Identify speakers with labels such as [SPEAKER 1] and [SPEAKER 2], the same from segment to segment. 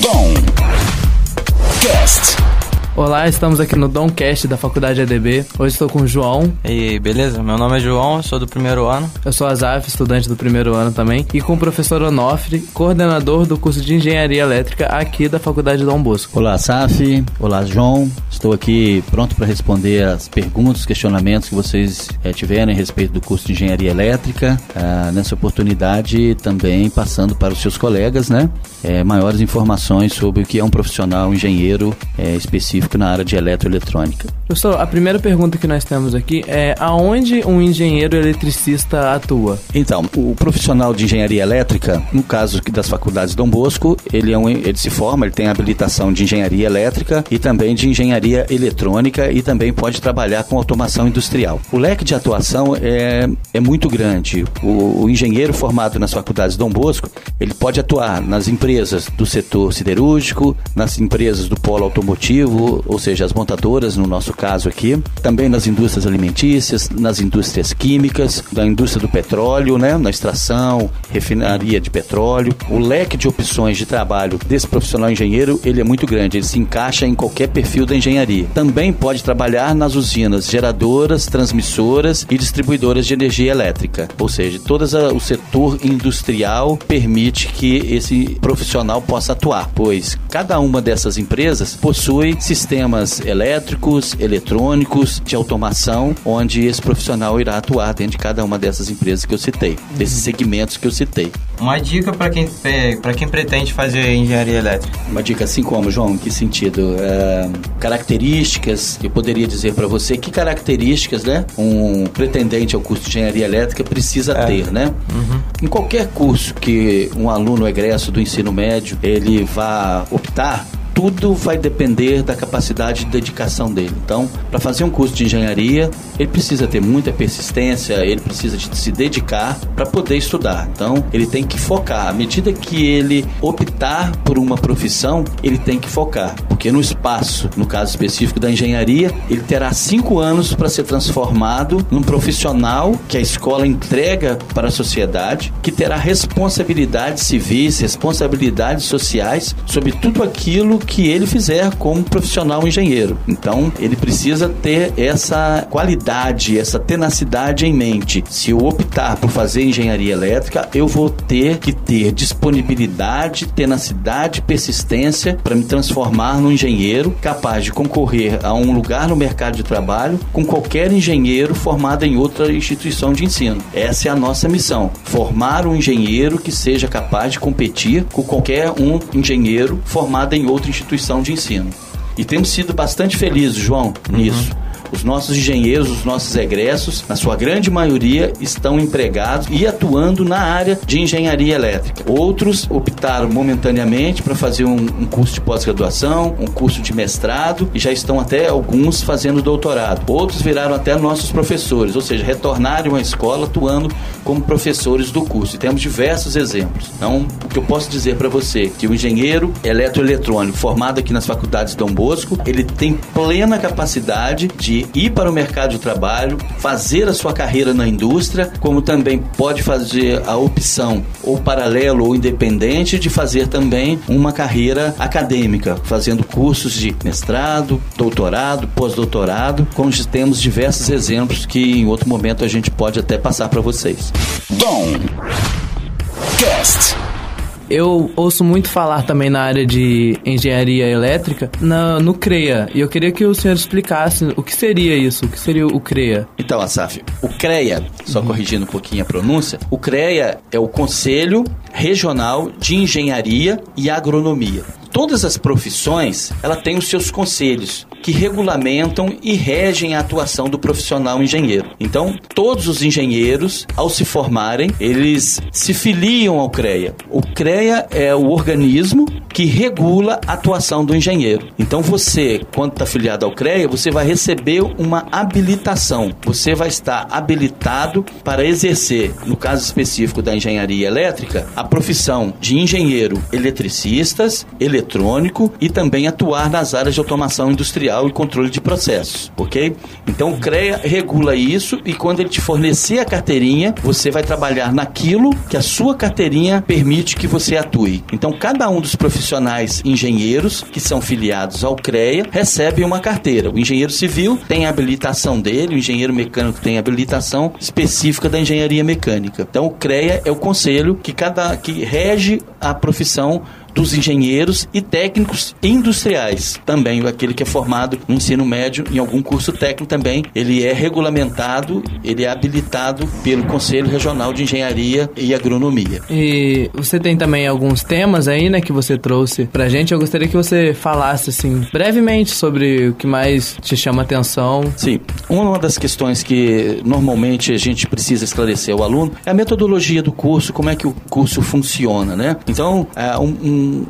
[SPEAKER 1] Dom Cast.
[SPEAKER 2] Olá, estamos aqui no Domcast da Faculdade ADB. Hoje estou com o João.
[SPEAKER 3] E aí, beleza? Meu nome é João, eu sou do primeiro ano.
[SPEAKER 2] Eu sou Azaf, estudante do primeiro ano também. E com o professor Onofre, coordenador do curso de Engenharia Elétrica aqui da Faculdade Dom Bosco.
[SPEAKER 4] Olá, Saf. Olá, João. Estou aqui pronto para responder as perguntas, questionamentos que vocês é, tiverem a respeito do curso de Engenharia Elétrica. Ah, nessa oportunidade, também passando para os seus colegas, né? É, maiores informações sobre o que é um profissional engenheiro é, específico na área de eletroeletrônica.
[SPEAKER 2] Professor, a primeira pergunta que nós temos aqui é aonde um engenheiro eletricista atua?
[SPEAKER 4] Então, o profissional de engenharia elétrica, no caso das faculdades Dom Bosco, ele, é um, ele se forma, ele tem habilitação de engenharia elétrica e também de engenharia eletrônica e também pode trabalhar com automação industrial. O leque de atuação é, é muito grande. O, o engenheiro formado nas faculdades Dom Bosco, ele pode atuar nas empresas do setor siderúrgico, nas empresas do polo automotivo, ou seja, as montadoras, no nosso caso aqui, também nas indústrias alimentícias, nas indústrias químicas, da indústria do petróleo, né, na extração, refinaria de petróleo. O leque de opções de trabalho desse profissional engenheiro, ele é muito grande, ele se encaixa em qualquer perfil da engenharia. Também pode trabalhar nas usinas geradoras, transmissoras e distribuidoras de energia elétrica, ou seja, todo o setor industrial permite que esse profissional possa atuar, pois cada uma dessas empresas possui sistemas elétricos, eletrônicos, de automação, onde esse profissional irá atuar dentro de cada uma dessas empresas que eu citei, desses segmentos que eu citei.
[SPEAKER 3] Uma dica para quem, para quem pretende fazer engenharia elétrica.
[SPEAKER 4] Uma dica assim como, João, em que sentido? É, características, eu poderia dizer para você que características, né, um pretendente ao curso de engenharia elétrica precisa é. ter, né? Uhum. Em qualquer curso que um aluno egresso do ensino médio, ele vá optar, tudo vai depender da capacidade de dedicação dele. Então, para fazer um curso de engenharia, ele precisa ter muita persistência, ele precisa de se dedicar para poder estudar. Então, ele tem que focar. À medida que ele optar por uma profissão, ele tem que focar. Porque no espaço, no caso específico da engenharia, ele terá cinco anos para ser transformado num profissional que a escola entrega para a sociedade, que terá responsabilidades civis, responsabilidades sociais sobre tudo aquilo que ele fizer como profissional engenheiro. Então, ele precisa ter essa qualidade, essa tenacidade em mente. Se eu optar por fazer engenharia elétrica, eu vou ter que ter disponibilidade, tenacidade, persistência para me transformar num engenheiro capaz de concorrer a um lugar no mercado de trabalho com qualquer engenheiro formado em outra instituição de ensino. Essa é a nossa missão: formar um engenheiro que seja capaz de competir com qualquer um engenheiro formado em outra instituição de ensino. E temos sido bastante felizes, João, nisso. Uhum. Os nossos engenheiros, os nossos egressos, na sua grande maioria, estão empregados e atuando na área de engenharia elétrica. Outros optaram momentaneamente para fazer um, um, curso de pós-graduação, um curso de mestrado e já estão até alguns fazendo doutorado. Outros viraram até nossos professores, ou seja, retornaram à escola atuando como professores do curso. E temos diversos exemplos. Então, o que eu posso dizer para você é que o engenheiro eletroeletrônico formado aqui nas faculdades Dom Bosco, ele tem plena capacidade de ir para o mercado de trabalho, fazer a sua carreira na indústria, como também pode fazer a opção ou paralelo ou independente de fazer também uma carreira acadêmica, fazendo cursos de mestrado, doutorado, pós-doutorado, como temos diversos exemplos que em outro momento a gente pode até passar para vocês.
[SPEAKER 1] Dom Cast
[SPEAKER 2] eu ouço muito falar também na área de engenharia elétrica na, no CREA. E eu queria que o senhor explicasse o que seria isso, o que seria o CREA.
[SPEAKER 4] Então, Asaf, o CREA, só uhum. corrigindo um pouquinho a pronúncia, o CREA é o Conselho Regional de Engenharia e Agronomia. Todas as profissões, ela tem os seus conselhos que regulamentam e regem a atuação do profissional engenheiro. Então, todos os engenheiros, ao se formarem, eles se filiam ao CREA. O CREA é o organismo que regula a atuação do engenheiro. Então, você, quando está filiado ao CREA, você vai receber uma habilitação. Você vai estar habilitado para exercer, no caso específico da engenharia elétrica, a profissão de engenheiro eletricistas, eletrônico e também atuar nas áreas de automação industrial e controle de processos, ok? Então o CREA regula isso e quando ele te fornecer a carteirinha, você vai trabalhar naquilo que a sua carteirinha permite que você atue. Então cada um dos profissionais profissionais engenheiros que são filiados ao CREA recebem uma carteira. O engenheiro civil tem a habilitação dele, o engenheiro mecânico tem a habilitação específica da engenharia mecânica. Então o CREA é o conselho que cada que rege a profissão dos engenheiros e técnicos industriais. Também aquele que é formado no ensino médio em algum curso técnico também, ele é regulamentado, ele é habilitado pelo Conselho Regional de Engenharia e Agronomia.
[SPEAKER 2] E você tem também alguns temas aí, né, que você trouxe pra gente. Eu gostaria que você falasse assim brevemente sobre o que mais te chama atenção.
[SPEAKER 4] Sim. Uma das questões que normalmente a gente precisa esclarecer ao aluno é a metodologia do curso, como é que o curso funciona, né? Então, é, um,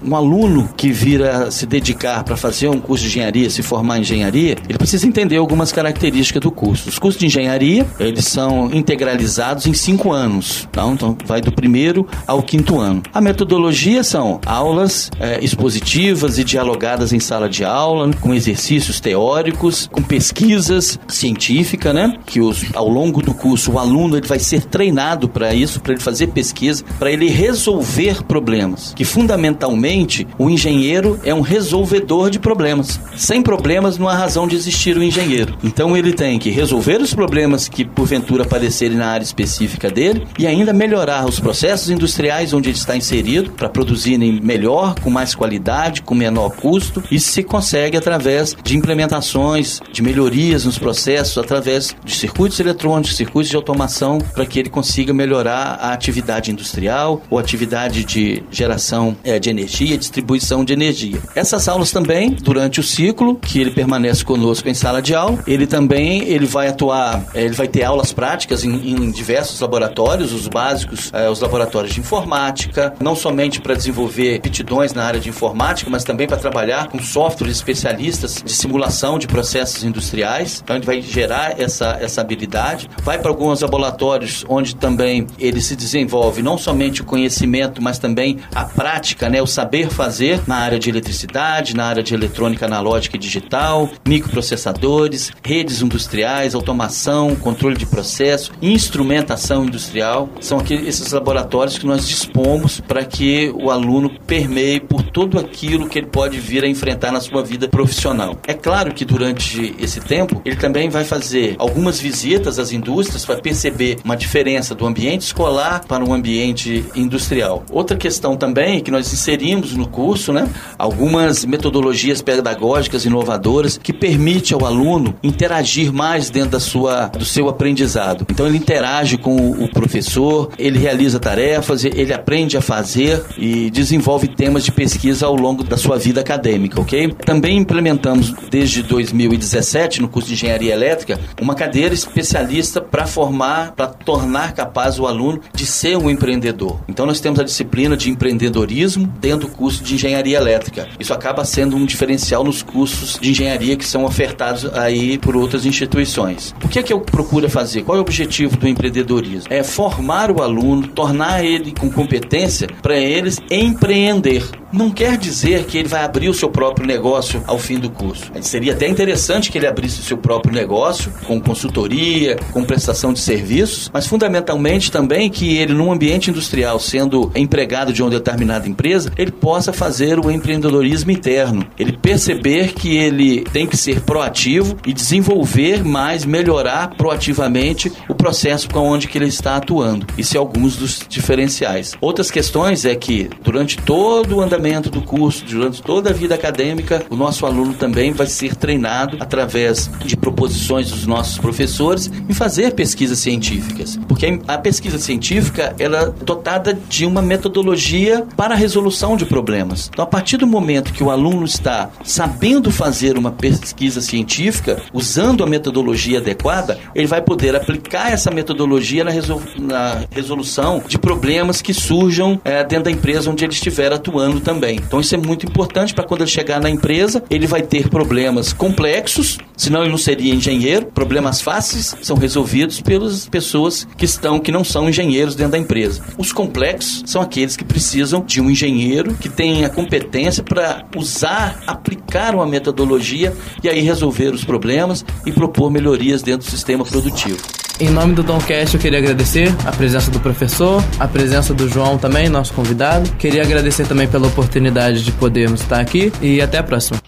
[SPEAKER 4] um aluno que vira se dedicar para fazer um curso de engenharia, se formar em engenharia, ele precisa entender algumas características do curso. Os cursos de engenharia, eles são integralizados em cinco anos. Tá? Então, vai do primeiro ao quinto ano. A metodologia são aulas é, expositivas e dialogadas em sala de aula, com exercícios teóricos, com pesquisas científicas, né? Que os, ao longo do curso o aluno ele vai ser treinado para isso, para ele fazer pesquisa, para ele resolver problemas, que fundamentalmente fundamentalmente, o engenheiro é um resolvedor de problemas. Sem problemas, não há razão de existir o engenheiro. Então, ele tem que resolver os problemas que, porventura, aparecerem na área específica dele e ainda melhorar os processos industriais onde ele está inserido para produzirem melhor, com mais qualidade, com menor custo. Isso se consegue através de implementações, de melhorias nos processos, através de circuitos eletrônicos, circuitos de automação, para que ele consiga melhorar a atividade industrial ou atividade de geração é, de energia, distribuição de energia. Essas aulas também, durante o ciclo, que ele permanece conosco em sala de aula, ele também ele vai atuar, eh, ele vai ter aulas práticas em, em diversos laboratórios, os básicos, é, os laboratórios de informática, não somente para desenvolver aptidões na área de informática, mas também para trabalhar com softwares especialistas de simulação de processos industriais. Então, ele vai gerar essa, essa habilidade. Vai para alguns laboratórios onde também ele se desenvolve não somente o conhecimento, mas também a prática, né, o saber fazer na área de eletricidade, na área de eletrônica analógica e digital, microprocessadores, redes industriais, automação, controle de processo, instrumentação industrial. São aqui, esses laboratórios que nós dispomos para que o aluno permeie por tudo aquilo que ele pode vir a enfrentar na sua vida profissional. É claro que durante esse tempo ele também vai fazer algumas visitas às indústrias para perceber uma diferença do ambiente escolar para um ambiente industrial. Outra questão também que nós inserimos no curso, né, algumas metodologias pedagógicas inovadoras que permite ao aluno interagir mais dentro da sua, do seu aprendizado. Então ele interage com o professor, ele realiza tarefas, ele aprende a fazer e desenvolve temas de pesquisa ao longo da sua vida acadêmica, ok? Também implementamos desde 2017 no curso de engenharia elétrica uma cadeira especialista para formar, para tornar capaz o aluno de ser um empreendedor. Então nós temos a disciplina de empreendedorismo dentro do curso de engenharia elétrica. Isso acaba sendo um diferencial nos cursos de engenharia que são ofertados aí por outras instituições. O que é que eu procuro fazer? Qual é o objetivo do empreendedorismo? É formar o aluno, tornar ele com competência para eles empreender não quer dizer que ele vai abrir o seu próprio negócio ao fim do curso. Seria até interessante que ele abrisse o seu próprio negócio, com consultoria, com prestação de serviços, mas fundamentalmente também que ele, num ambiente industrial, sendo empregado de uma determinada empresa, ele possa fazer o empreendedorismo interno. Ele perceber que ele tem que ser proativo e desenvolver mais, melhorar proativamente o processo com onde que ele está atuando. Isso é alguns dos diferenciais. Outras questões é que durante todo o andamento do curso, durante toda a vida acadêmica, o nosso aluno também vai ser treinado através de proposições dos nossos professores em fazer pesquisas científicas. Porque a pesquisa científica ela é dotada de uma metodologia para a resolução de problemas. Então, a partir do momento que o aluno está sabendo fazer uma pesquisa científica, usando a metodologia adequada, ele vai poder aplicar essa metodologia na resolução de problemas que surjam é, dentro da empresa onde ele estiver atuando também. Então isso é muito importante para quando ele chegar na empresa, ele vai ter problemas complexos, senão ele não seria engenheiro. Problemas fáceis são resolvidos pelas pessoas que estão que não são engenheiros dentro da empresa. Os complexos são aqueles que precisam de um engenheiro que tenha competência para usar, aplicar uma metodologia e aí resolver os problemas e propor melhorias dentro do sistema produtivo.
[SPEAKER 2] Em nome do Domcast, eu queria agradecer a presença do professor, a presença do João também, nosso convidado. Queria agradecer também pela oportunidade de podermos estar aqui e até a próxima.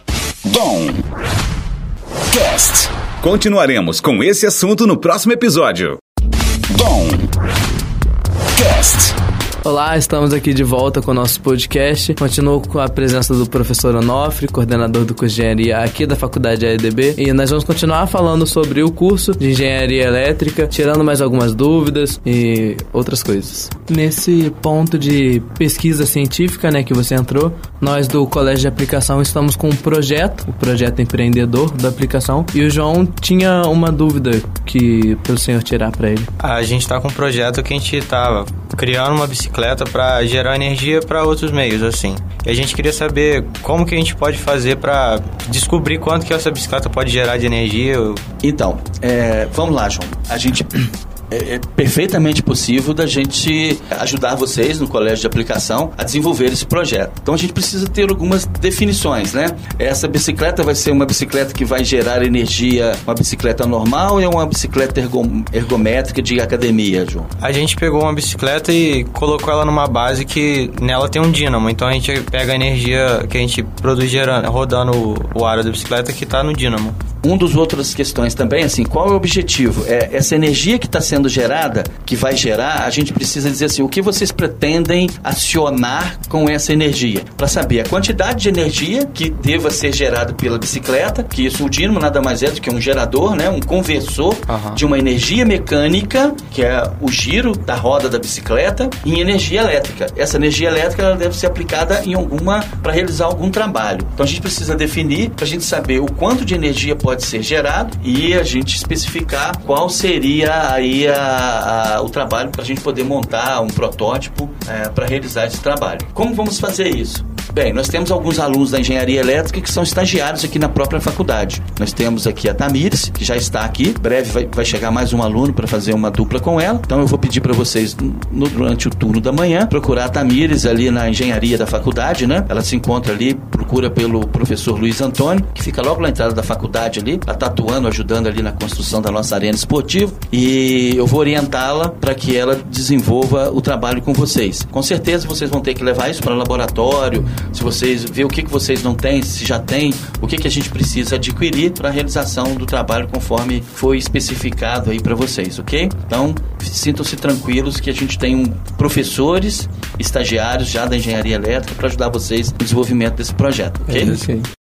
[SPEAKER 1] Dom Cast. Continuaremos com esse assunto no próximo episódio. Dom Cast.
[SPEAKER 2] Olá, estamos aqui de volta com o nosso podcast. Continuo com a presença do professor Onofre, coordenador do curso de engenharia aqui da faculdade AEDB. E nós vamos continuar falando sobre o curso de engenharia elétrica, tirando mais algumas dúvidas e outras coisas. Nesse ponto de pesquisa científica, né, que você entrou, nós do Colégio de Aplicação estamos com um projeto, o projeto empreendedor da aplicação, e o João tinha uma dúvida que pelo senhor tirar para ele.
[SPEAKER 3] A gente está com um projeto que a gente estava criando uma bicicleta para gerar energia para outros meios, assim. E a gente queria saber como que a gente pode fazer para descobrir quanto que essa bicicleta pode gerar de energia.
[SPEAKER 4] Então, é, vamos lá, João. A gente é, é, perfeitamente possível da gente ajudar vocês no colégio de aplicação a desenvolver esse projeto. Então a gente precisa ter algumas definições, né? Essa bicicleta vai ser uma bicicleta que vai gerar energia, uma bicicleta normal é uma bicicleta ergom ergométrica de academia, João?
[SPEAKER 3] A gente pegou uma bicicleta e colocou ela numa base que nela tem um dínamo. Então a gente pega a energia que a gente produz gerando, rodando o aro da bicicleta que está no dínamo.
[SPEAKER 4] Um dos outras questões também, assim, qual é o objetivo? É essa energia que está sendo gerada, que vai gerar, a gente precisa dizer assim, o que vocês pretendem acionar com essa energia? Para saber a quantidade de energia que deva ser gerada pela bicicleta, que isso o dínamo nada mais é do que um gerador, né, um conversor
[SPEAKER 3] Aham.
[SPEAKER 4] de uma energia mecânica, que é o giro da roda da bicicleta, em energia elétrica. Essa energia elétrica ela deve ser aplicada em alguma para realizar algum trabalho. Então a gente precisa definir para a gente saber o quanto de energia pode ser gerado e a gente especificar qual seria aí a, a- o trabalho para a gente poder montar um protótipo para realizar esse trabalho. Como vamos fazer isso? Bem, nós temos alguns alunos da engenharia elétrica que são estagiários aqui na própria faculdade. Nós temos aqui a Tamires, que já está aqui. Breve vai, vai chegar mais um aluno para fazer uma dupla com ela. Então eu vou pedir para vocês, no- durante o turno da manhã, procurar a Tamires ali na engenharia da faculdade, né? Ela se encontra ali, procura pelo professor Luiz Antônio, que fica logo na entrada da faculdade ali. Ela está atuando, ajudando ali na construção da nossa arena esportiva. E eu vou orientá-la para que ela desenvolva o trabalho com vocês. Com certeza vocês vão ter que levar isso para o laboratório, se vocês ver o que, que vocês não têm, se já tem, o que, que a gente precisa adquirir para a realização do trabalho conforme foi especificado aí para vocês, ok? Então, sintam-se tranquilos que a gente tem um, professores, estagiários já da engenharia elétrica para ajudar vocês no desenvolvimento desse projeto, ok?
[SPEAKER 2] Ok.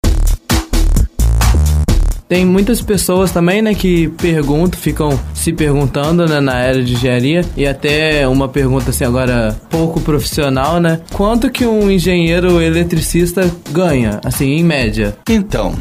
[SPEAKER 2] Tem muitas pessoas também, né, que perguntam, ficam se perguntando, né, na área de engenharia e até uma pergunta assim agora pouco profissional, né? Quanto que um engenheiro eletricista ganha, assim, em média?
[SPEAKER 4] Então,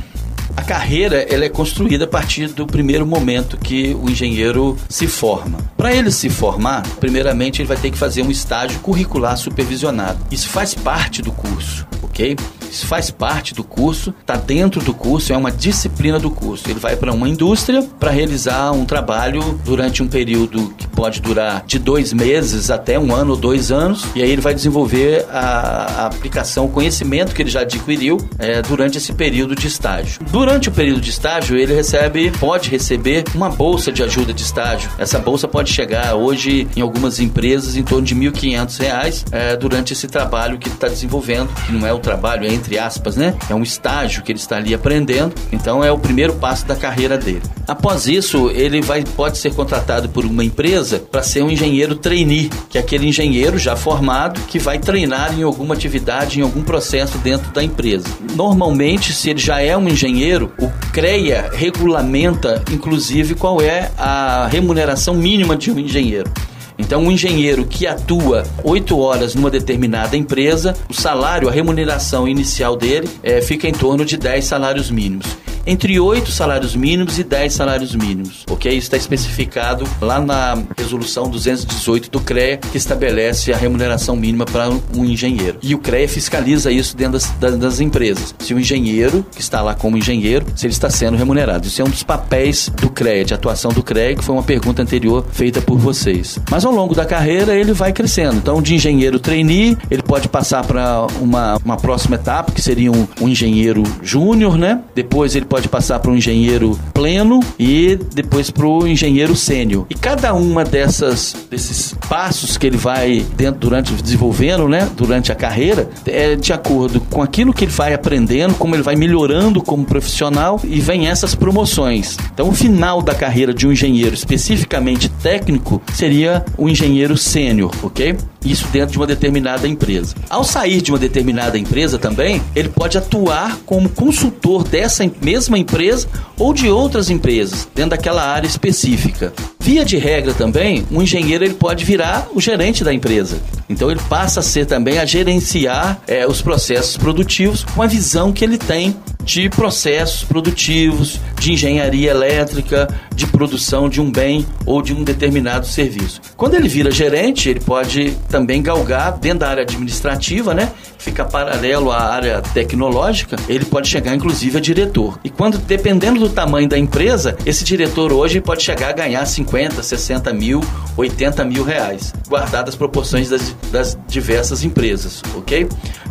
[SPEAKER 4] a carreira ela é construída a partir do primeiro momento que o engenheiro se forma. Para ele se formar, primeiramente ele vai ter que fazer um estágio curricular supervisionado. Isso faz parte do curso, ok? Isso faz parte do curso, está dentro do curso, é uma disciplina do curso. Ele vai para uma indústria para realizar um trabalho durante um período que pode durar de dois meses até um ano ou dois anos, e aí ele vai desenvolver a, a aplicação, o conhecimento que ele já adquiriu é, durante esse período de estágio. Durante o período de estágio, ele recebe, pode receber uma bolsa de ajuda de estágio. Essa bolsa pode chegar hoje em algumas empresas em torno de 1.500 reais, é, durante esse trabalho que ele está desenvolvendo, que não é o trabalho, é entre aspas, né? É um estágio que ele está ali aprendendo. Então é o primeiro passo da carreira dele. Após isso, ele vai pode ser contratado por uma empresa para ser um engenheiro trainee, que é aquele engenheiro já formado que vai treinar em alguma atividade, em algum processo dentro da empresa. Normalmente, se ele já é um engenheiro, o CREA regulamenta, inclusive, qual é a remuneração mínima de um engenheiro. Então, um engenheiro que atua oito horas numa determinada empresa, o salário, a remuneração inicial dele eh, fica em torno de 10 salários mínimos. Entre 8 salários mínimos e 10 salários mínimos, ok? Isso está especificado lá na resolução 218 do CREA, que estabelece a remuneração mínima para um engenheiro. E o CREA fiscaliza isso dentro das, das- empresas. Se o engenheiro, que está lá como engenheiro, se ele está sendo remunerado. Isso é um dos papéis do CREA, de atuação do CREA, que foi uma pergunta anterior feita por vocês. Mas ao longo da carreira ele vai crescendo. Então, de engenheiro trainee, ele pode passar para uma, uma próxima etapa, que seria um, um engenheiro júnior, né? Depois ele pode passar para um engenheiro pleno e depois para o engenheiro sênior. E cada uma dessas desses passos que ele vai dentro durante desenvolvendo, né, durante a carreira, é de acordo com aquilo que ele vai aprendendo, como ele vai melhorando como profissional e vem essas promoções. Então, o final da carreira de um engenheiro especificamente técnico seria o engenheiro sênior, ok? Isso dentro de uma determinada empresa. Ao sair de uma determinada empresa também, ele pode atuar como consultor dessa mesma empresa ou de outras empresas, dentro daquela área específica. Via de regra também, um engenheiro ele pode virar o gerente da empresa. Então ele passa a ser também a gerenciar é, os processos produtivos com a visão que ele tem de processos produtivos, de engenharia elétrica, de produção de um bem ou de um determinado serviço. Quando ele vira gerente, ele pode também galgar dentro da área administrativa, né? Fica paralelo à área tecnológica, ele pode chegar inclusive a diretor. E quando, dependendo do tamanho da empresa, esse diretor hoje pode chegar a ganhar 50, 60 mil, 80 mil reais, guardadas as proporções das, das diversas empresas, ok?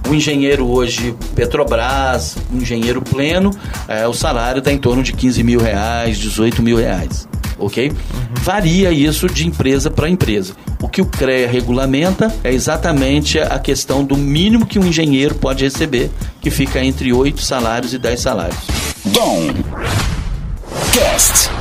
[SPEAKER 4] Um engenheiro hoje, Petrobras, um engenheiro pleno, é, o salário está em torno de 15 mil reais, 18 mil reais ok? Uhum. Varia isso de empresa para empresa. O que o CREA regulamenta é exatamente a questão do mínimo que um engenheiro pode receber, que fica entre 8 salários e 10 salários.
[SPEAKER 1] Dom Cast.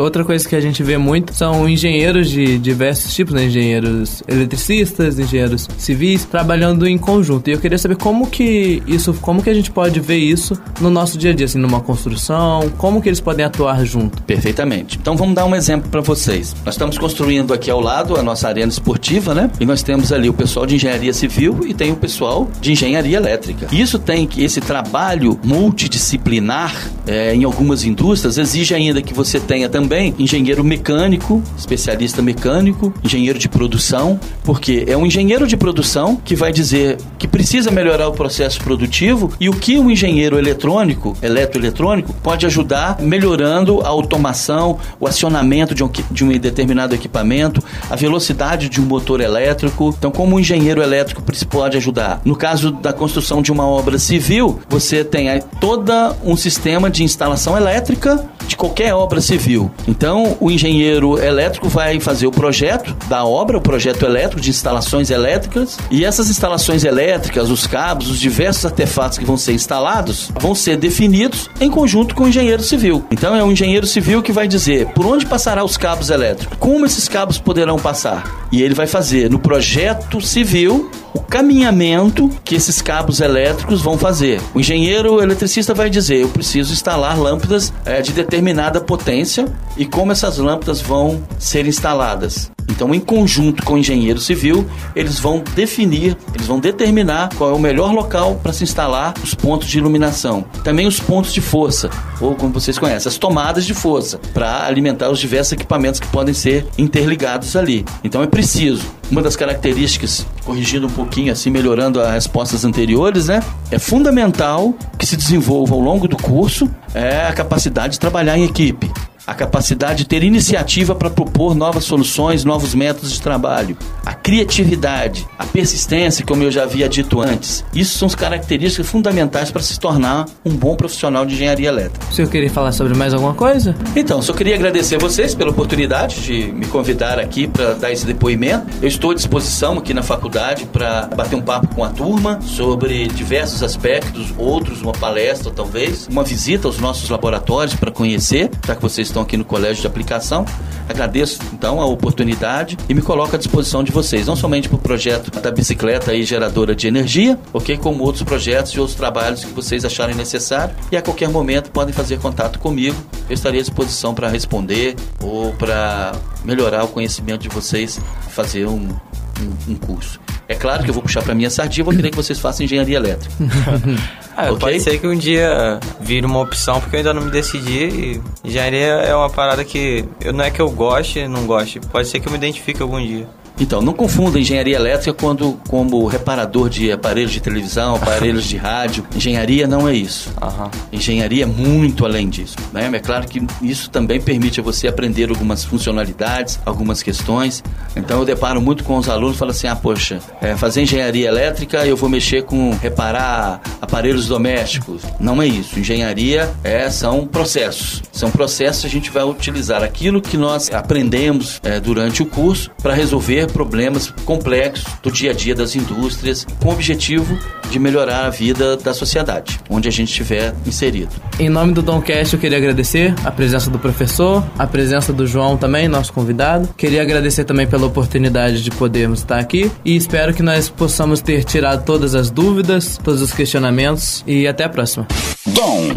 [SPEAKER 2] Outra coisa que a gente vê muito são engenheiros de diversos tipos, né? Engenheiros eletricistas, engenheiros civis, trabalhando em conjunto. E eu queria saber como que isso, como que a gente pode ver isso no nosso dia a dia, assim, numa construção, como que eles podem atuar junto.
[SPEAKER 4] Perfeitamente. Então vamos dar um exemplo para vocês. Nós estamos construindo aqui ao lado a nossa arena esportiva, né? E nós temos ali o pessoal de engenharia civil e tem o pessoal de engenharia elétrica. Isso tem que esse trabalho multidisciplinar é, em algumas indústrias exige ainda que você tenha também também engenheiro mecânico, especialista mecânico, engenheiro de produção, porque é um engenheiro de produção que vai dizer que precisa melhorar o processo produtivo e o que um engenheiro eletrônico, eletroeletrônico, pode ajudar melhorando a automação, o acionamento de um, de um determinado equipamento, a velocidade de um motor elétrico. Então, como um engenheiro elétrico pode ajudar? No caso da construção de uma obra civil, você tem todo um sistema de instalação elétrica de qualquer obra civil. Então, o engenheiro elétrico vai fazer o projeto da obra, o projeto elétrico de instalações elétricas, e essas instalações elétricas, os cabos, os diversos artefatos que vão ser instalados, vão ser definidos em conjunto com o engenheiro civil. Então, é o engenheiro civil que vai dizer por onde passará os cabos elétricos, como esses cabos poderão passar. E ele vai fazer no projeto civil o caminhamento que esses cabos elétricos vão fazer. O engenheiro eletricista vai dizer: eu preciso instalar lâmpadas é, de determinada potência e como essas lâmpadas vão ser instaladas. Então, em conjunto com o engenheiro civil, eles vão definir, eles vão determinar qual é o melhor local para se instalar os pontos de iluminação. Também os pontos de força, ou como vocês conhecem, as tomadas de força, para alimentar os diversos equipamentos que podem ser interligados ali. Então, é preciso. Uma das características, corrigindo um pouquinho, assim, melhorando as respostas anteriores, né? É fundamental que se desenvolva ao longo do curso é a capacidade de trabalhar em equipe a capacidade de ter iniciativa para propor novas soluções, novos métodos de trabalho, a criatividade, a persistência, como eu já havia dito antes. Isso são as características fundamentais para se tornar um bom profissional de engenharia elétrica.
[SPEAKER 2] O senhor queria falar sobre mais alguma coisa?
[SPEAKER 4] Então, só queria agradecer a vocês pela oportunidade de me convidar aqui para dar esse depoimento. Eu estou à disposição aqui na faculdade para bater um papo com a turma sobre diversos aspectos, outros, uma palestra talvez, uma visita aos nossos laboratórios para conhecer, já que vocês estão aqui no Colégio de Aplicação. Agradeço então a oportunidade e me coloco à disposição de vocês, não somente para o projeto da bicicleta aí geradora de energia, ok? Como outros projetos e outros trabalhos que vocês acharem necessário. E a qualquer momento podem fazer contato comigo. Eu estarei à disposição para responder ou para melhorar o conhecimento de vocês, fazer um, um, um curso. É claro que eu vou puxar para minha sardinha, vou querer que vocês façam engenharia elétrica.
[SPEAKER 3] ah, okay? Pode ser que um dia vire uma opção, porque eu ainda não me decidi. engenharia é uma parada que eu, não é que eu goste, não goste. Pode ser que eu me identifique algum dia.
[SPEAKER 4] Então, não confunda engenharia elétrica quando, como reparador de aparelhos de televisão, aparelhos de rádio. Engenharia não é isso.
[SPEAKER 3] Aham.
[SPEAKER 4] Engenharia é muito além disso. Né? É claro que isso também permite a você aprender algumas funcionalidades, algumas questões. Então eu deparo muito com os alunos e falo assim: ah, poxa, é, fazer engenharia elétrica eu vou mexer com reparar aparelhos domésticos. Não é isso. Engenharia é, são processos. São processos que a gente vai utilizar aquilo que nós aprendemos é, durante o curso para resolver problemas complexos do dia a dia das indústrias, com o objetivo de melhorar a vida da sociedade, onde a gente estiver inserido.
[SPEAKER 2] Em nome do Domcast, eu queria agradecer a presença do professor, a presença do João também, nosso convidado. Queria agradecer também pela oportunidade de podermos estar aqui e espero que nós possamos ter tirado todas as dúvidas, todos os questionamentos e até a próxima.
[SPEAKER 1] Dom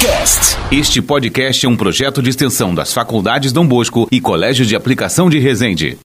[SPEAKER 1] Cast.
[SPEAKER 5] Este podcast é um projeto de extensão das Faculdades Dom Bosco e Colégio de Aplicação de Resende.